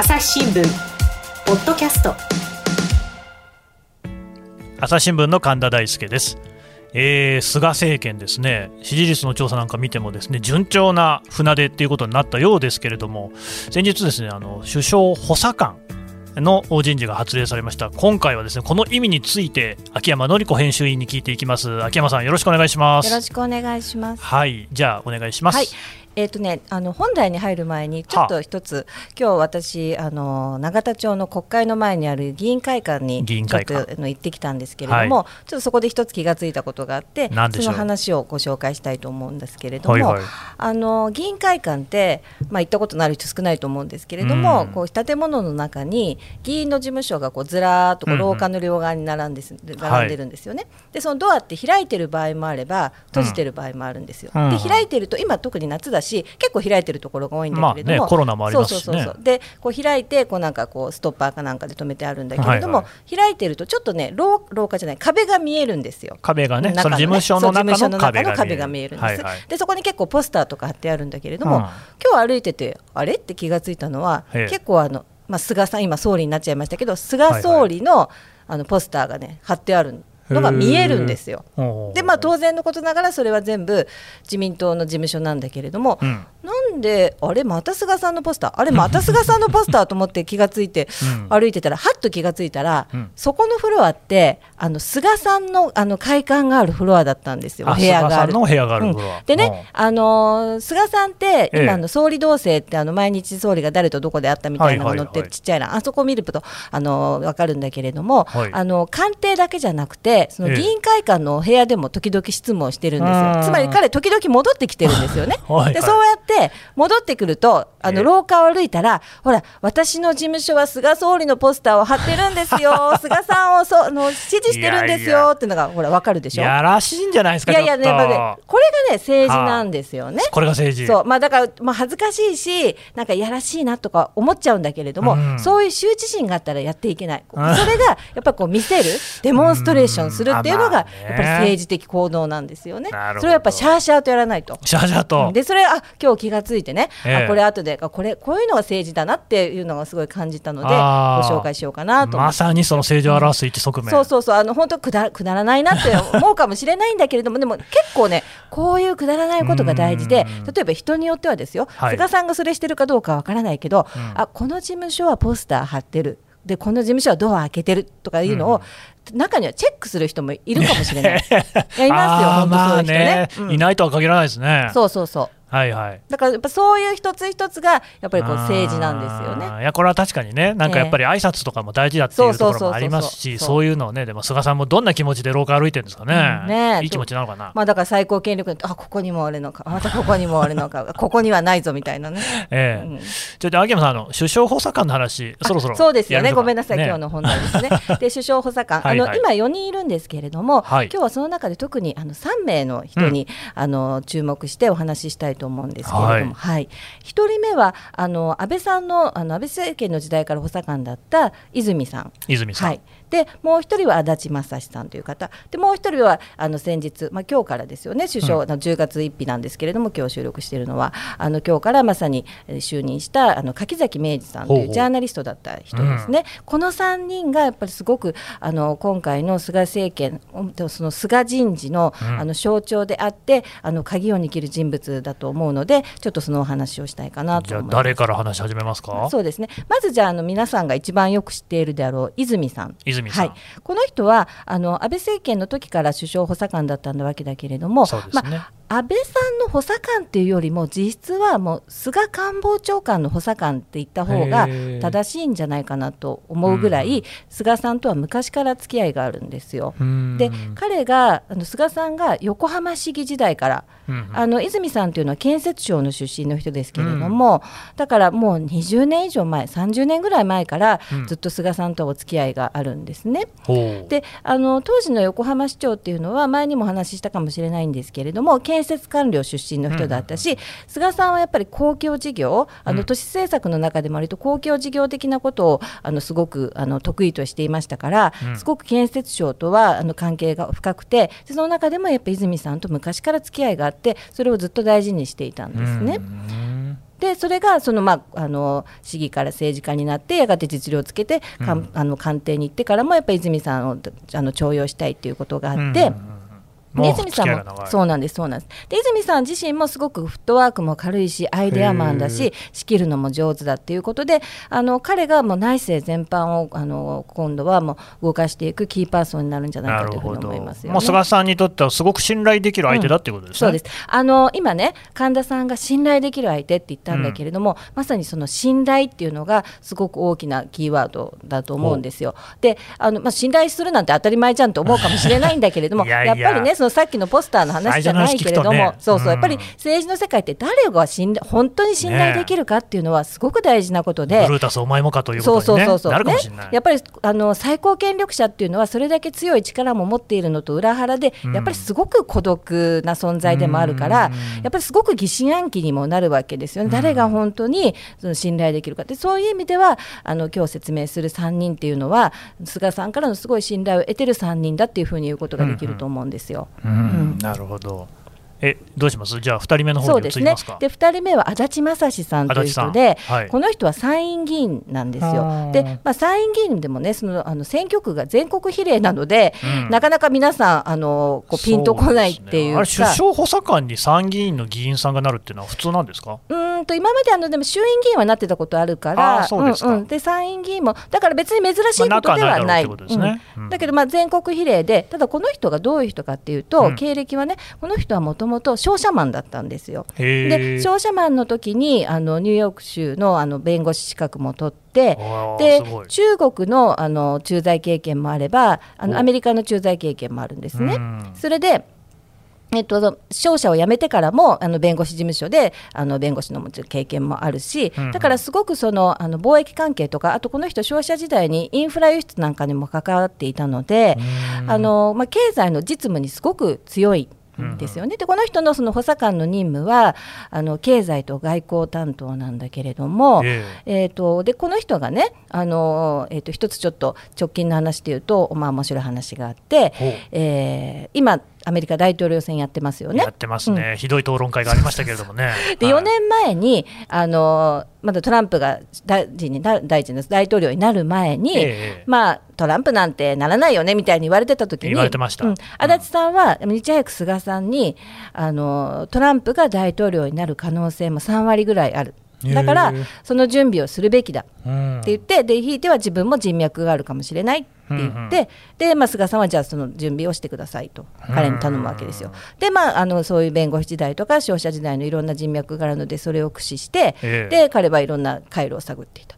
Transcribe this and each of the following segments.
朝日新聞ポッドキャスト。朝日新聞の神田大輔です。えー、菅政権ですね。支持率の調査なんか見てもですね順調な船出っていうことになったようですけれども先日ですねあの首相補佐官の人事が発令されました。今回はですねこの意味について秋山紀子編集員に聞いていきます。秋山さんよろしくお願いします。よろしくお願いします。はい。じゃあお願いします、はいえーとね、あの本題に入る前にちょっと一つ、今日私あの永田町の国会の前にある議員会館にちょっとの行ってきたんですけれども、はい、ちょっとそこで一つ気がついたことがあってその話をご紹介したいと思うんですけれども、はいはい、あの議員会館って、まあ、行ったことのある人少ないと思うんですけれども、うん、こう建物の中に議員の事務所がこうずらーっとこう廊下の両側に並んで,、並んでるんですよね、でそのドアって開いてる場合もあれば閉じてる場合もあるんですよ。うん、で開いてると今特に夏だし結構開いてるところが多いんだけれども、まあね、コロナもありますし、ね、でこう開いてこうなんかこうストッパーかなんかで止めてあるんだけれども、はいはい、開いてるとちょっとね廊廊下じゃない壁が見えるんですよ。壁がね、ね、その事務所の中の壁が壁が見えるんです、はいはい、でそこに結構ポスターとか貼ってあるんだけれども、うん、今日歩いててあれ？って気がついたのは結構あの、まあ、菅さん今総理になっちゃいましたけど菅総理の、はい。はい、あのポスターがね貼ってあるのが見えるんですよ。でまあ当然のことながらそれは全部自民党の事務所なんだけれども、うん、なんであれまた菅さんのポスター？あれまた菅さんのポスターと思って気がついて歩いてたら、はっと気がついたら、うん、そこのフロアってあの菅さんのあの会館があるフロアだったんですよ。部屋がある。でね、あのー、菅さんって今の総理同棲ってあの毎日総理が誰とどこで会ったみたいなのが載ってるちっちゃいな、あそこを見るとあのー、分かるんだけれども、はい、あの官邸だけじゃなくてその議員会館の部屋でも時々質問してるんですよ。つまり彼時々戻ってきてるんですよね。でそうやって戻ってくるとあの廊下を歩いたら、ほら私の事務所は菅総理のポスターを貼ってるんですよ。菅さんをその支持してるんですよ。っていうのがほらわかるでしょ？やらしいんじゃないですかいやいやね、まあね、これがね政治なんですよね、これが政治。そう。まあだからまあ恥ずかしいしなんかやらしいなとか思っちゃうんだけれども、うん、そういう羞恥心があったらやっていけない、それがやっぱこう見せるデモンストレーションするっていうのがやっぱり政治的行動なんですよね。それはやっぱシャーシャーとやらないと。シャーシャーと、でそれあ今日気がついてね、えー、あこれ後でこれこういうのが政治だなっていうのがすごい感じたのでご紹介しようかなとまさにその政治を表す一側面、うん、そう。そうそうあの本当くだくだらないなって 思うかもしれないんだけれどもでも結構ねこういうくだらないことが大事で例えば人によってはですよ、はい、菅さんがそれしてるかどうかわからないけど、うん、あこの事務所はポスター貼ってるでこの事務所はドア開けてるとかいうのを、うん、中にはチェックする人もいるかもしれない。いますよ、本当そういう人ね、まあね、いないとは限らないですね。そうそうそう。はいはい、だからやっぱそういう一つ一つがやっぱりこう政治なんですよね。いやこれは確かにね、なんかやっぱり挨拶とかも大事だっていうところもありますし、そういうのをね、でも菅さんもどんな気持ちで廊下歩いてるんですかね、うん、ねいい気持ちなのかな。まあだから最高権力あここにもあるのか、またここにもあるのか、ここにはないぞみたいなね。ええ。ーうん、ちょっと秋山さんあの首相補佐官の話そろそろそうですよね、ごめんなさい、ね、今日の本題ですね。で首相補佐官。あの、はい。はい、今4人いるんですけれども、はい、今日はその中で特にあの3名の人に、うん、あの注目してお話ししたいと思うんですけれども。はいはい、1人目はあの安倍さんのあの安倍政権の時代から補佐官だった泉さん。泉さん、はいでもう一人は足立正史さんという方。でもう一人はあの先日、まあ今日からですよね。首相の10月1日なんですけれども、今日収録しているのは。あの今日からまさに就任したあの柿崎明治さんというジャーナリストだった人ですね、この3人がやっぱりすごくあの今回の菅政権その菅人事の,、あの象徴であってあの鍵を握る人物だと思うのでちょっとそのお話をしたいかなと思います。誰から話し始めますか？そうですね。まずじゃああの皆さんが一番よく知っているであろう泉さん。泉はい、この人はあの安倍政権の時から首相補佐官だったわけだけれども、ね、まあ、安倍さんの補佐官っていうよりも実質はもう菅官房長官の補佐官って言った方が正しいんじゃないかなと思うぐらい、菅さんとは昔から付き合いがあるんですよ。で彼があの菅さんが横浜市議時代から、あの泉さんというのは建設省の出身の人ですけれども、だからもう20年以上前30年ぐらい前からずっと菅さんとお付き合いがあるんですね。であの当時の横浜市長っていうのは前にもお話ししたかもしれないんですけれども建設官僚出身の人だったし、うん、菅さんはやっぱり公共事業あの都市政策の中でも割と公共事業的なことをあのすごくあの得意としていましたから、うん、すごく建設省とはあの関係が深くてその中でもやっぱり泉さんと昔から付き合いがあってそれをずっと大事にしていたんですね。でそれがその、まあ、あの市議から政治家になってやがて実力をつけて、うん、あの官邸に行ってからもやっぱり泉さんをあの重用したいということがあって。うんうんうん泉さんもそうなんですそうなんです。で泉さん自身もすごくフットワークも軽いしアイデアマンだし仕切るのも上手だっていうことであの彼がもう内政全般をあの今度はもう動かしていくキーパーソンになるんじゃないかというふうに思いますよ、ね、もう菅さんにとってはすごく信頼できる相手だっていうことですね、うん、そうです。あの今ね神田さんが信頼できる相手って言ったんだけれども、うん、まさにその信頼っていうのがすごく大きなキーワードだと思うんですよ。であの、まあ、信頼するなんて当たり前じゃんと思うかもしれないんだけれども やっぱりねそのさっきのポスターーの話じゃないけれども、ね、そうそう、やっぱり政治の世界って誰が信頼本当に信頼できるかっていうのはすごく大事なことで、ブルータスお前もかということに、ね、そうそうそうそう、ね、やっぱりあの最高権力者っていうのはそれだけ強い力も持っているのと裏腹で、やっぱりすごく孤独な存在でもあるから、やっぱりすごく疑心暗鬼にもなるわけですよね、誰が本当にその信頼できるかって。そういう意味ではあの今日説明する3人っていうのは菅さんからのすごい信頼を得てる3人だっていうふうに言うことができると思うんですよ。うん、うん、なるほど。えどうします？じゃあ2人目の方に移りますか？で、ね、2人目は足立正史さんという人で、はい、この人は参院議員なんですよ。で、まあ、参院議員でもねそのあの選挙区が全国比例なので、うん、なかなか皆さんあのこうピンとこないっていうか、ね、首相補佐官に参議院の議員さんがなるっていうのは普通なんですか？うんと今まであのでも衆院議員はなってたことあるからそうですうんうん、で参院議員もだから別に珍しいことではない。だけどまあ全国比例でただこの人がどういう人かっていうと、経歴はねこの人はもともと商社マンだったんですよ。で商社マンの時にあのニューヨーク州のあの弁護士資格も取ってで中国のあの駐在経験もあればあのアメリカの駐在経験もあるんですね。それでえっと、商社を辞めてからもあの弁護士事務所であの弁護士の経験もあるし、だからすごくそのあの貿易関係とかあとこの人商社時代にインフラ輸出なんかにも関わっていたのであの、まあ、経済の実務にすごく強いですよね。でこの人のその補佐官の任務はあの経済と外交担当なんだけれども、えー、えーとでこの人がねあの、えーと、一つちょっと直近の話でいうと、まあ、面白い話があって、えー、今アメリカ大統領選やってますよね。やってますね、うん、ひどい討論会がありましたけれどもね。で、4年前にあのまだトランプが大臣にな大臣です大統領になる前に、ええ、まあトランプなんてならないよねみたいに言われてた時に。言われてました、うん、足立さんは、いち早く菅さんにあのトランプが大統領になる可能性も3割ぐらいある。だからその準備をするべきだ。って言って、でひいては自分も人脈があるかもしれないって言って、で、まあ、菅さんはじゃあその準備をしてくださいと彼に頼むわけですよ。でまああのそういう弁護士時代とか商社時代のいろんな人脈があるのでそれを駆使して、えー、で彼はいろんな回路を探っていた。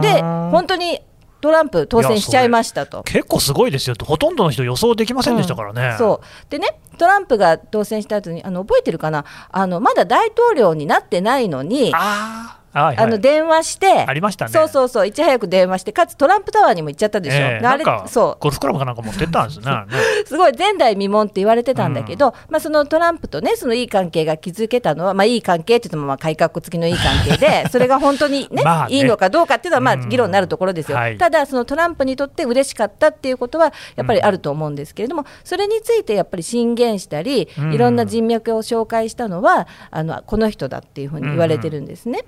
で本当にトランプ当選しちゃいましたと。結構すごいですよ。ほとんどの人予想できませんでしたからね、うん、そう。でねトランプが当選した後にあの覚えてるかな？あのまだ大統領になってないのにあはいはい、あの電話して、ありましたね。そうそうそう、いち早く電話して、かつトランプタワーにも行っちゃったでしょ。えー、あれそうゴルフクラブかなんか持ってったんです ね。すごい前代未聞って言われてたんだけど、うん、まあそのトランプとね、そのいい関係が築けたのは、まあいい関係って言ってもまあ改革付きのいい関係で、それが本当にねね、いいのかどうかっていうのはまあ議論になるところですよ。うんはい、ただそのトランプにとって嬉しかったっていうことはやっぱりあると思うんですけれども、それについてやっぱり進言したり、いろんな人脈を紹介したのはあのこの人だっていうふうに言われてるんですね。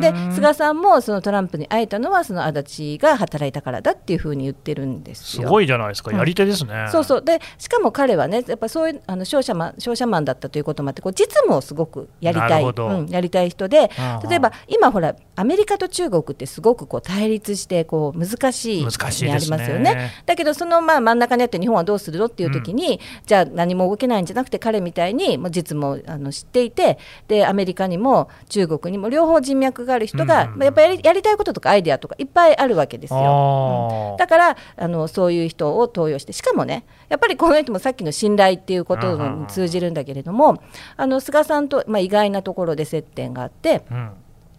で菅田さんもそのトランプに会えたのはその足立が働いたからだっていうふうに言ってるんですよ。すごいじゃないですか、やり手ですね。うん、そうそう。でしかも彼はねやっぱそういうあの商社マン商社マンだったということもあってこう実務をすごくやりたい、うん、やりたい人で例えば今ほらアメリカと中国ってすごくこう対立してこう難しいにありますよね。ねだけどそのまあ真ん中にあって日本はどうするのっていう時に、うん、じゃあ何も動けないんじゃなくて彼みたいにもう実務をあの知っていてでアメリカにも中国にも両方人脈がある人が、まあ、やっぱりやりたいこととかアイデアとかいっぱいあるわけですよ。うん、だからあのそういう人を登用してしかもねやっぱりこの人もさっきの信頼っていうことに通じるんだけれどもあの菅さんと、まあ、意外なところで接点があって。うん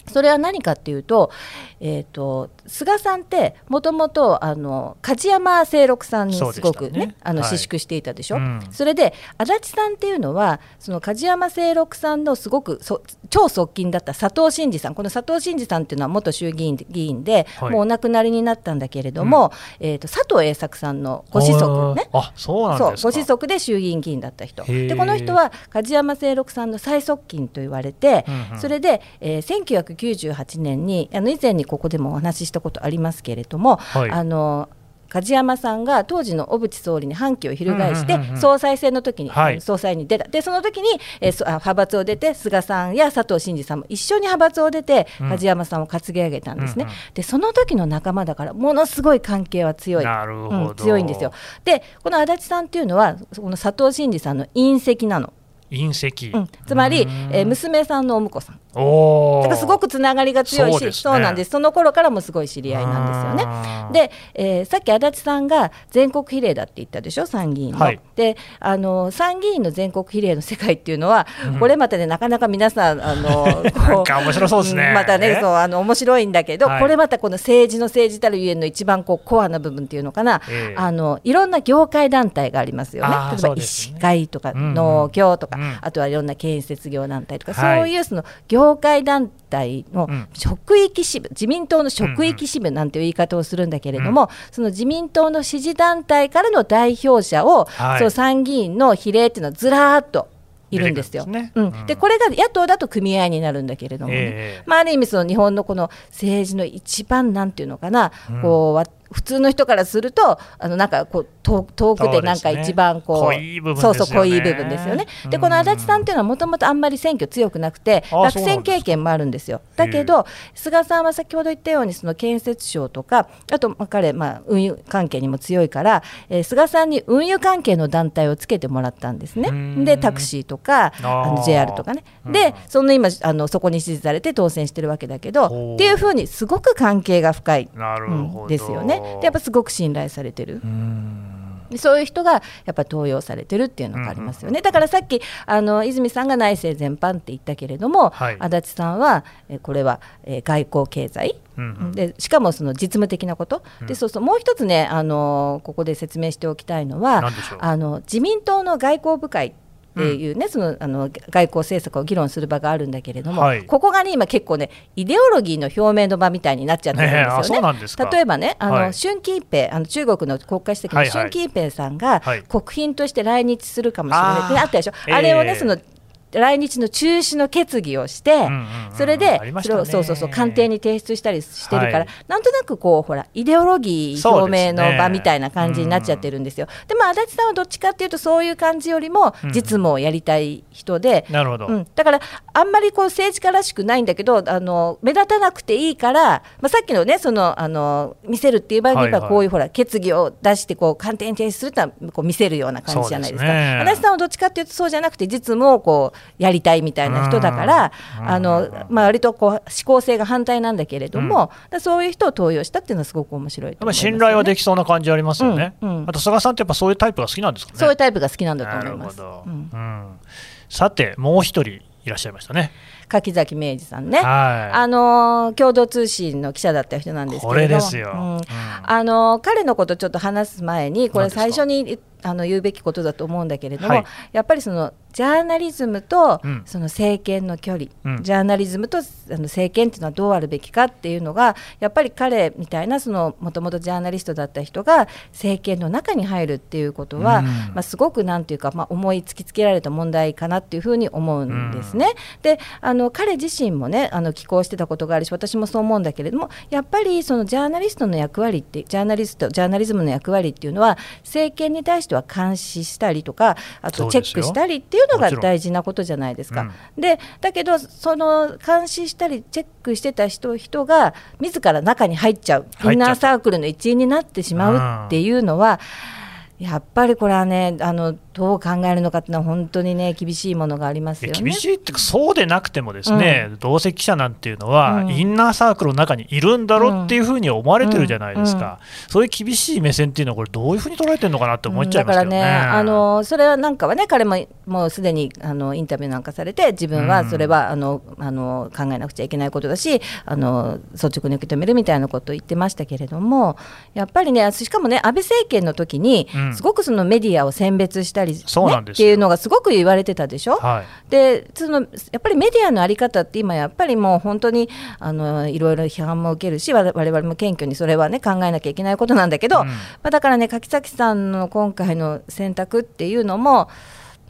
それは何かっていうと,、えーと、菅さんってもともと梶山清六さんにすごくね、ね、あの私淑していたでしょ、はいうん、それで足立さんっていうのはその梶山清六さんのすごく超側近だった佐藤真二さん。この佐藤真二さんっていうのは元衆議院議員で、はい、もうお亡くなりになったんだけれども、うん、えーと、佐藤栄作さんのご子息ね。あそうなんご子息で衆議院議員だった人。でこの人は梶山清六さんの最側近と言われて、うんうん、それで、えー、1998年にあの以前にここでもお話ししたことありますけれども、はい、あの梶山さんが当時の小渕総理に反旗を翻して、総裁選の時に、はい、総裁に出た、でその時に、えー、派閥を出て、菅さんや佐藤真二さんも一緒に派閥を出て、梶山さんを担ぎ上げたんですね、でその時の仲間だから、ものすごい関係は強い、うん、強いんですよ。で、この足立さんっていうのは、この佐藤真二さんの隕石なの。隕石、うん、つまり、えー、娘さんのお婿さん。だからすごくつながりが強いし、ね、そうなんです。その頃からもすごい知り合いなんですよね。で、えー、さっき足立さんが全国比例だって言ったでしょ？参議院の。はい、であの参議院の全国比例の世界っていうのは、うん、これまたねなかなか皆さんあの こう面白そうですね。またねそうあの面白いんだけど、はい、これまたこの政治の政治たるゆえんの一番こうコアな部分っていうのかな、えー、あのいろんな業界団体がありますよね。例えば医師会とか農協とか、あとはいろんな建設業団体とか、そういうその業界団体体の職域支部、自民党の職域支部なんていう言い方をするんだけれども、その自民党の支持団体からの代表者を、その参議院の比例っていうのはずらーっといるんですよ。ね、うん、でこれが野党だと組合になるんだけれどもね、えー、まあ、ある意味その日本のこの政治の一番なんていうのかな、うん、こう普通の人からするとあのなんかこう遠くでなんか一番こう、ね、そうそう濃い部分ですよね。でこの足立さんっていうのはもともとあんまり選挙強くなくて落選経験もあるんですよ。だけど菅さんは先ほど言ったようにその建設省とかあと彼、まあ、運輸関係にも強いから、えー、菅さんに運輸関係の団体をつけてもらったんですね。でタクシーとかあの JR とかね。でその今あのそこに支持されて当選してるわけだけどっていうふうにすごく関係が深い、うん、ですよね。でやっぱすごく信頼されてる。そういう人がやっぱり登用されてるっていうのがありますよね、だからさっきあの泉さんが内政全般って言ったけれども、はい、足立さんはえこれは、え外交経済、うんうん、でしかもその実務的なこと、うん、でそうそう。もう一つねあのここで説明しておきたいのはあの自民党の外交部会っていうね、うん、そのあの外交政策を議論する場があるんだけれども、はい、ここがね今結構ねイデオロギーの表明の場みたいになっちゃってるんですよね。ね例えばねあの、はい、習近平あの中国の国家主席の習近平さんが国賓として来日するかもしれないってあったでしょ。ああれをねその来日の中止の決議をして、それで、それをそうそうそう官邸に提出したりしてるから、はい、なんとなくこうほらイデオロギー表明の場みたいな感じになっちゃってるんですよ。でも、足立さんはどっちかっていうとそういう感じよりも実務をやりたい人で、なるほど、うん、だからあんまりこう政治家らしくないんだけどあの目立たなくていいから、まあ、さっきのねそのあの見せるっていう場合にはこういうほら決議を出してこう官邸に提出するってのはこう見せるような感じじゃないですか。足立さんはどっちかっていうとそうじゃなくて実務をこうやりたいみたいな人だから、あのまあ、割とこう思考性が反対なんだけれども、うん、そういう人を登用したっていうのはすごく面白いと、ね、信頼はできそうな感じありますよね、うんうん、あと菅さんってやっぱそういうタイプが好きなんですかね。そういうタイプが好きなんだと思います。さてもう一人いらっしゃいましたね。柿崎明治さんね、はい、あの共同通信の記者だった人なんですけれども、うん。うん、あの彼のことちょっと話す前にこれ最初にあの言うべきことだと思うんだけれども、はい、やっぱりそのジャーナリズムとその政権の距離、うん、ジャーナリズムとあの政権っていうのはどうあるべきかっていうのがやっぱり彼みたいなもともとジャーナリストだった人が政権の中に入るっていうことは、うん、まあ、すごくなんていうか、まあ、思い突きつけられた問題かなっていうふうに思うんですね。うん、であの彼自身もねあの寄稿してたことがあるし私もそう思うんだけれどもやっぱりそのジャーナリストの役割ってジャーナリストジャーナリズムの役割っていうのは政権に対しては監視したりとかあとチェックしたりっていうのが大事なことじゃないですか。うん、でだけどその監視したりチェックしてた人人が自ら中に入っちゃうインナーサークルの一員になってしまうっていうのは。やっぱりこれはねあのどう考えるのかっていうのは本当にね厳しいものがありますよね。厳しいってそうでなくてもですね、うん、同席者なんていうのは、うん、インナーサークルの中にいるんだろうっていうふうに思われてるじゃないですか、うん、そういう厳しい目線っていうのはこれどういうふうに捉えてるのかなって思っちゃいますけどね。だからねあのそれはなんかはね彼ももうすでにあのインタビューなんかされて自分はそれは、あのあの考えなくちゃいけないことだしあの率直に受け止めるみたいなことを言ってましたけれどもやっぱりねしかもね安倍政権の時に、すごくそのメディアを選別したり、ね、っていうのがすごく言われてたでしょ？はい、でそのやっぱりメディアの在り方って今やっぱりもう本当にあのいろいろ批判も受けるし我々も謙虚にそれはね考えなきゃいけないことなんだけど、うん、まあ、だからね柿崎さんの今回の選択っていうのも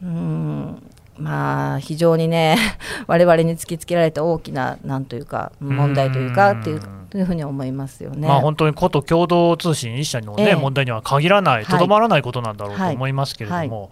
うんまあ非常にね 我々に突きつけられた大きななんというか問題というかっていうというふうに思いますよね。まあ本当にこと共同通信一社のね、えー、問題には限らないとどまらないことなんだろうと思いますけれども、はい。はい、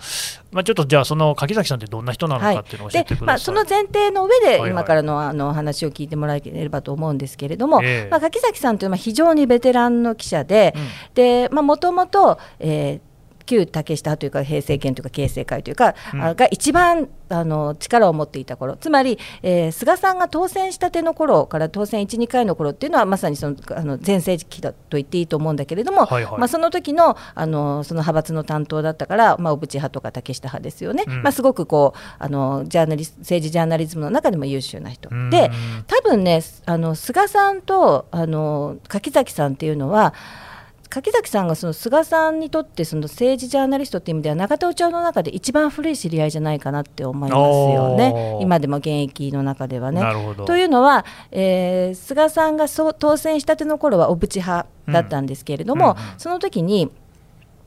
まあちょっとじゃあその柿崎さんってどんな人なのかっていうのを教えてください。まあその前提の上で今からのあの話を聞いてもらえればと思うんですけれども、えー、まあ柿崎さんというのは非常にベテランの記者で、うん、でまあもともとえー旧竹下というか平成権というか形成会というか、うん、が一番あの力を持っていた頃。つまり、えー、菅さんが当選したての頃から当選1、2回の頃っていうのはまさにそのあの全盛期だと言っていいと思うんだけれども、はいはい、まあ、その時のあのその派閥の担当だったから、まあ、小渕派とか竹下派ですよね、うん、まあ、すごくこうあのジャーナリ政治ジャーナリズムの中でも優秀な人。で多分ねあの菅さんとあの柿崎さんっていうのは柿崎さんがその菅さんにとってその政治ジャーナリストっていう意味では永田町の中で一番古い知り合いじゃないかなって思いますよね、今でも現役の中ではね。というのは、えー、菅さんがそう当選したての頃は小渕派だったんですけれども、うんうんうん、その時に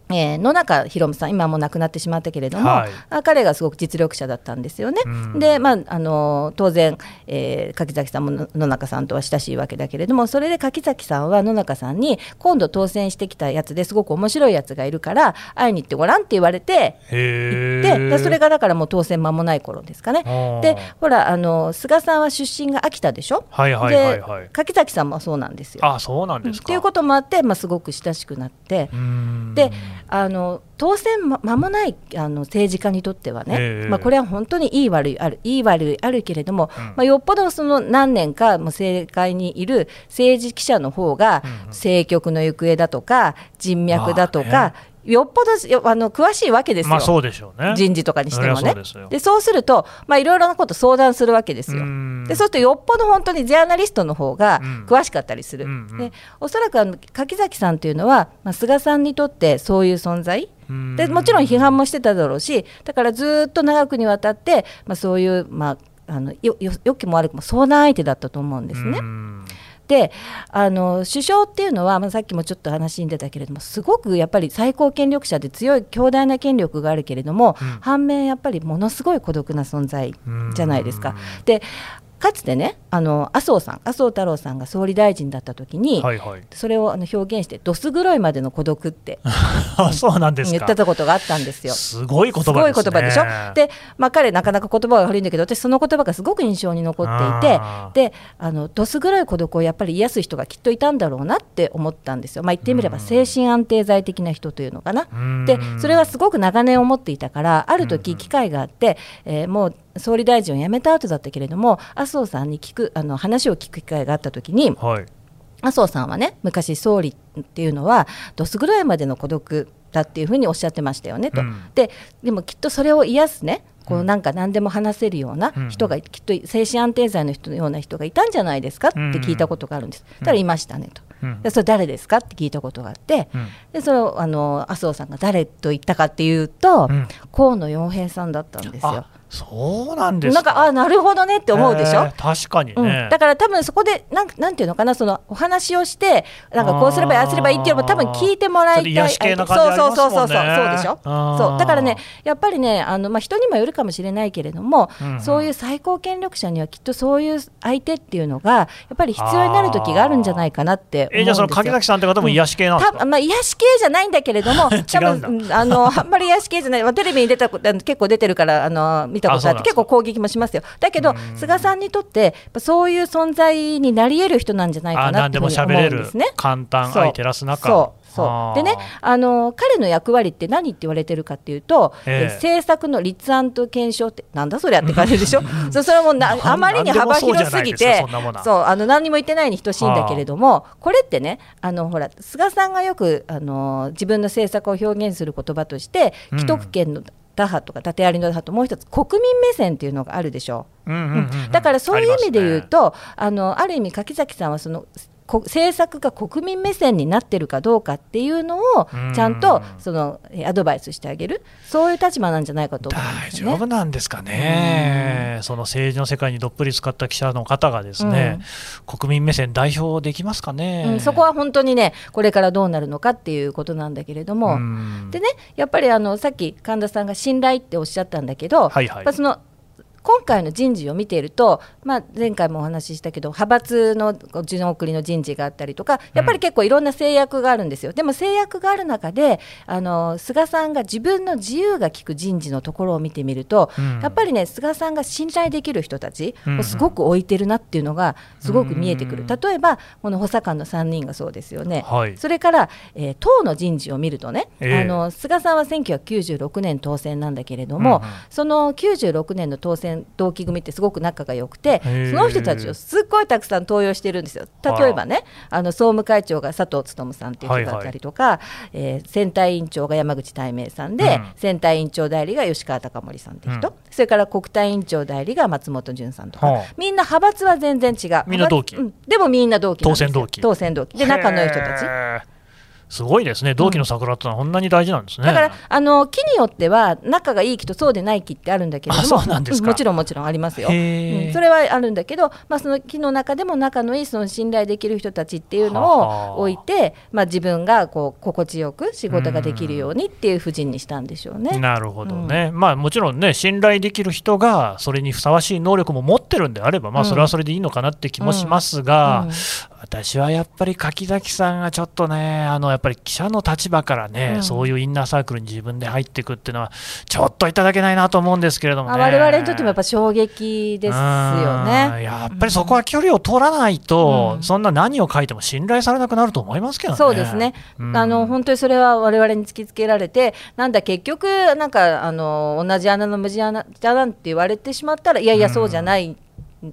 えー、野中宏さん、今も亡くなってしまったけれども、はい、彼がすごく実力者だったんですよね。で、まああの当然、えー、柿崎さんも野中さんとは親しいわけだけれども、それで柿崎さんは野中さんに、今度当選してきたやつですごく面白いやつがいるから、会いに行ってごらんって言われて、行ってで、それがだからもう当選間もない頃ですかね。で、ほらあの、菅さんは出身が秋田でしょ、はいはいはいはい、で柿崎さんもそうなんですよ。あそうなんですか。っていうこともあって、まあ、すごく親しくなって、であの当選まもないあの政治家にとってはね、えー、まあ、これは本当にいい悪いあるいい悪いあるけれども、うん、まあ、よっぽどその何年かも政界にいる政治記者の方が、政局の行方だとか人脈だとか、よっぽどあの詳しいわけですよ、まあ、そうでしょうね。人事とかにしてもね。そうでそうすると、まあ、いろいろなこと相談するわけですよ。でそうするとよっぽど本当にジャーナリストの方が詳しかったりする。うんうん、でおそらくあの柿崎さんというのは、まあ、菅さんにとってそういう存在。でもちろん批判もしてただろうしだからずっと長くにわたって、まあ、そういう、まあ、あのよよよきも悪くも相談相手だったと思うんですね。であの首相っていうのは、まあ、さっきもちょっと話に出たけれどもすごくやっぱり最高権力者で強い強大な権力があるけれども、うん、反面やっぱりものすごい孤独な存在じゃないですか。でかつてねあの麻生さん麻生太郎さんが総理大臣だった時に、はいはい、それをあの表現してどす黒いまでの孤独って そうなんです言ってたことがあったんですよ。すごい言葉、ね、すごい言葉でしょ？で、まあ、彼なかなか言葉が悪いんだけど私その言葉がすごく印象に残っていてであのどす黒い孤独をやっぱり癒す人がきっといたんだろうなって思ったんですよ。まあ、言ってみれば精神安定剤的な人というのかな。でそれはすごく長年思っていたからある時機会があって、えー、もう総理大臣を辞めた後だったけれども麻生さんに聞くあの話を聞く機会があった時に、はい、麻生さんはね昔総理っていうのはどす黒いまでの孤独だっていうふうにおっしゃってましたよねと。うん、ででもきっとそれを癒すねこうなんか何でも話せるような人が、きっと精神安定剤の人のような人がいたんじゃないですかって聞いたことがあるんです。たらいましたねと。でそれ誰ですかって聞いたことがあって、でそのあの麻生さんが誰と言ったかっていうと、河野洋平さんだったんですよ。そうなんですなんかあなるほどねって思うでしょ？確かに、ね。うん、だから多分そこでなんなんていうのかな？そのお話をしてなんかこうすればああすればいいっていうのも多分聞いてもらいたいそうそうそうそうそう。そうでしょ？そう。だからねやっぱりねあの、まあ、人にもよるかもしれないけれども、うんうん、そういう最高権力者にはきっとそういう相手っていうのがやっぱり必要になる時があるんじゃないかなってえじゃあその柿崎さんって方も癒し系なんですか、うん、まあ、癒し系じゃないんだけれども 多分あのあんまり癒し系じゃない。テレビに出た結構出てるからあの見たことあって結構攻撃もしますよ。だけど菅さんにとってそういう存在になり得る人なんじゃないかなって思うんですね。簡単相手らす中。そうでねあの彼の役割って何って言われてるかっていうと、えー、政策の立案と検証ってなんだそりゃって感じでしょ。そそれもな あまりに幅広すぎてそうあの何にも言ってないに等しいんだけれどもこれってねあのほら菅さんがよくあの自分の政策を表現する言葉として既得権の、打破とか縦ありの打破ともう一つ国民目線っていうのがあるでしょ。う,、だからそういう意味で言うとあ、ね、のある意味柿崎さんはその政策が国民目線になってるかどうかっていうのをちゃんとそのアドバイスしてあげる。そういう立場なんじゃないかとね、大丈夫なんですかね、その政治の世界にどっぷり使った記者の方がですね、うん、国民目線代表できますかね、うん、そこは本当にねこれからどうなるのかっていうことなんだけれども、でねやっぱりあのさっき神田さんが信頼っておっしゃったんだけど、はいはい、その今回の人事を見ていると、まあ、前回もお話ししたけど派閥の順送りの人事があったりとかやっぱり結構いろんな制約があるんですよ、うん、でも制約がある中であの菅さんが自分の自由が利く人事のところを見てみると、うん、やっぱりね菅さんが信頼できる人たちをすごく置いてるなっていうのがすごく見えてくる、うん、例えばこの補佐官の3人がそうですよね、はい、それから、えー、党の人事を見るとね、えー、あの菅さんは1996年当選なんだけれども、その96年の当選同期組ってすごく仲が良くてその人たちをすっごいたくさん登用してるんですよ。例えばねあの総務会長が佐藤勉さんっていう人だったりとか、はいはい、えー、選対委員長が山口大明さんで、うん、選対委員長代理が吉川貴盛さんっていう人、うん、それから国対委員長代理が松本潤さんとか、はあ、みんな派閥は全然違う。みんな同期、うん、でもみんな同期当選同期。当選同期。で仲のいい人たちすごいですね、同期の桜ってのはこんなに大事なんですね。だからあの木によっては仲がいい木とそうでない木ってあるんだけれども、もちろんもちろんありますよ。うん、それはあるんだけど、まあその木の中でも仲のいいその信頼できる人たちっていうのを置いて、まあ自分がこう心地よく仕事ができるようにっていう布陣にしたんでしょうね。なるほどね。うん、まあもちろんね信頼できる人がそれにふさわしい能力も持ってるんであれば、まあそれはそれでいいのかなって気もしますが、私はやっぱり柿崎さんがちょっとね、あのやっぱり記者の立場からね、うん、そういうインナーサークルに自分で入っていくっていうのは、ちょっといただけないなと思うんですけれどもね。我々にとってもやっぱ衝撃ですよね。やっぱりそこは距離を取らないと、うん、そんな何を書いても信頼されなくなると思いますけどね。そうですね。うん、あの本当にそれは我々に突きつけられて、なんだ結局なんかあの同じ穴の無地穴じゃなんて言われてしまったら、いやいやそうじゃない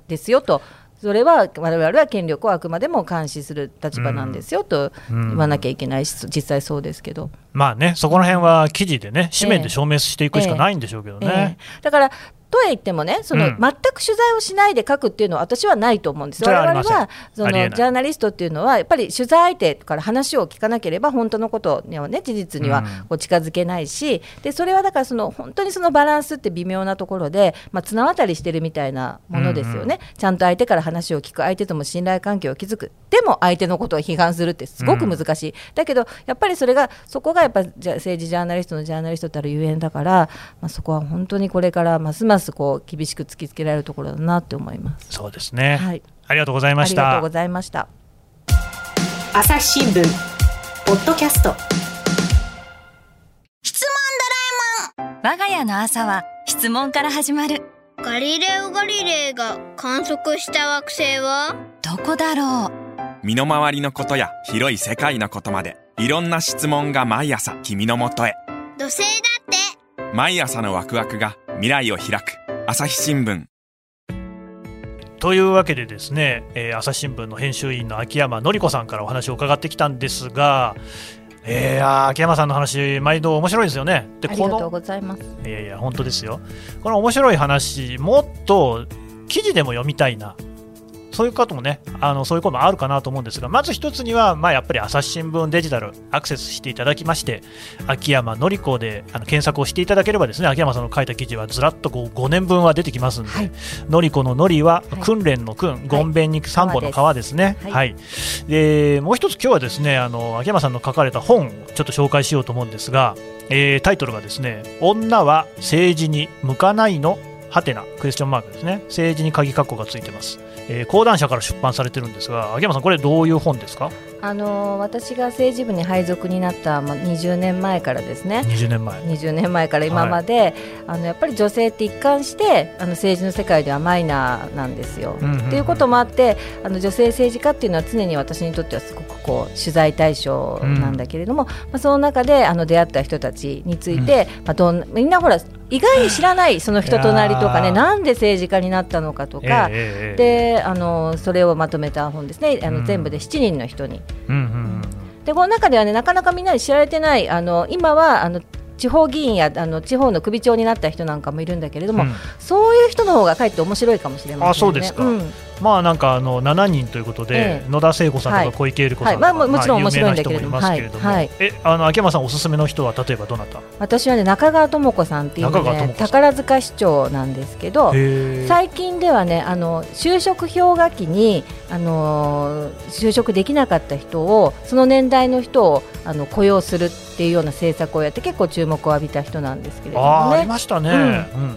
ですよと。それは我々は権力をあくまでも監視する立場なんですよと言わなきゃいけないし、実際そうですけど。まあね、そこら辺は記事でね、紙面で証明していくしかないんでしょうけどね。えーえー、だからとは言ってもねその、うん、全く取材をしないで書くっていうのは私はないと思うんです我々はそのジャーナリストっていうのはやっぱり取材相手から話を聞かなければ本当のことにはね事実にはこう近づけないし、うん、でそれはだからその本当にそのバランスって微妙なところで、まあ、綱渡りしてるみたいなものですよね、うん。うん、ちゃんと相手から話を聞く相手とも信頼関係を築く。でも相手のことを批判するってすごく難しい、うん、だけどやっぱりそれがそこがやっぱじゃ政治ジャーナリストのジャーナリストたるゆえんだから、まあ、そこは本当にこれからますますこう厳しく突きつけられるところだなって思います。そうですね。はい。ありがとうございました。ありがとうございました。朝日新聞ポッドキャスト。質問ドラえもん。我が家の朝は質問から始まる。ガリレオ・ガリレイが観測した惑星は？どこだろう身の回りのことや広い世界のことまでいろんな質問が毎朝君のもとへ土星だって毎朝のワクワクが未来を開く朝日新聞というわけでですね、えー、朝日新聞の編集員の秋山紀子さんからお話を伺ってきたんですが、えー、秋山さんの話、毎度面白いですよね。でありがとうございます。いやいや、本当ですよ。この面白い話、もっと記事でも読みたいな。そういうこともね、あのそういうこともあるかなと思うんですが、まず一つには、まあ、やっぱり朝日新聞デジタルアクセスしていただきまして、秋山紀子であの検索をしていただければですね、秋山さんの書いた記事はずらっとこう5年分は出てきますんで、はい、紀子ののりは、訓練の訓、ごんべんに3本の川ですね。はい、はい、でもう一つ今日はですね、あの秋山さんの書かれた本をちょっと紹介しようと思うんですが、えー、タイトルがですね、女は政治に向かないのはてなクエスチョンマークですね。政治に鍵括弧がついてます、えー、講談社から出版されてるんですが秋山さんこれどういう本ですか？あの私が政治部に配属になったまあ20年前からですね。20年前。20年前から今まで、はい、あのやっぱり女性って一貫してあの政治の世界ではマイナーなんですよ。と、うんうん、いうこともあってあの女性政治家っていうのは常に私にとってはすごくこう取材対象なんだけれども、うん、まあ、その中であの出会った人たちについて、うん、まあ、どんみんなほら意外に知らないその人となりとかねなんで政治家になったのかとか、えー、であのそれをまとめた本ですね。あの、全部で7人の人に。うんうんうん。でこの中ではねなかなかみんなに知られてないあの今はあの地方議員やあの地方の首長になった人なんかもいるんだけれども、うん、そういう人の方がかえって面白いかもしれません、ね、あそうですか、うん、まあなんかあの7人ということで、ええ、野田聖子さんとか小池百合子さんとか、はい。はい、まあ、もちろん面白いんだけれども、はい。はい、えあの秋山さんおすすめの人は例えばどなた？私はね中川智子さんっていうね宝塚市長なんですけど最近ではねあの就職氷河期にあの就職できなかった人をその年代の人をあの雇用するっていうような政策をやって結構注目を浴びた人なんですけれどもね。ありましたね、うん、うんうん。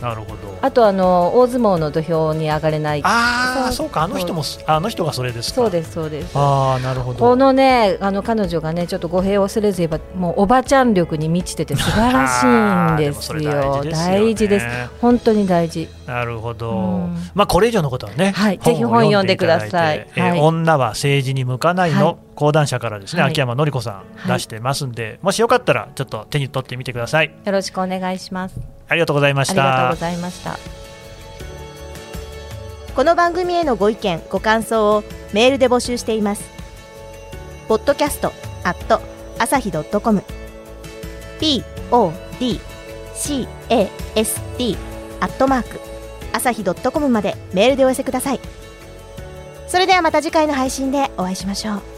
なるほどあとあの大相撲の土俵に上がれない。ああそうか。あの人もあの人がそれですそうですそうです。ああなるほど。このねあの彼女がねちょっと語弊を恐れず言えばもうおばちゃん力に満ちてて 素晴らしいんですよ。大事です本当に大事。なるほど、うん、まあこれ以上のことはね、はい、ぜひ本読んでください、えー、はい、女は政治に向かないの、はい講談社からですね、はい、秋山紀子さん出してますんで、はい、もしよかったらちょっと手に取ってみてください。よろしくお願いします。ありがとうございました。ありがとうございました。この番組へのご意見ご感想をメールで募集しています。ポッドキャストアット朝日ドットコム。podcast アットマーク朝日ドットコムまでメールでお寄せください。それではまた次回の配信でお会いしましょう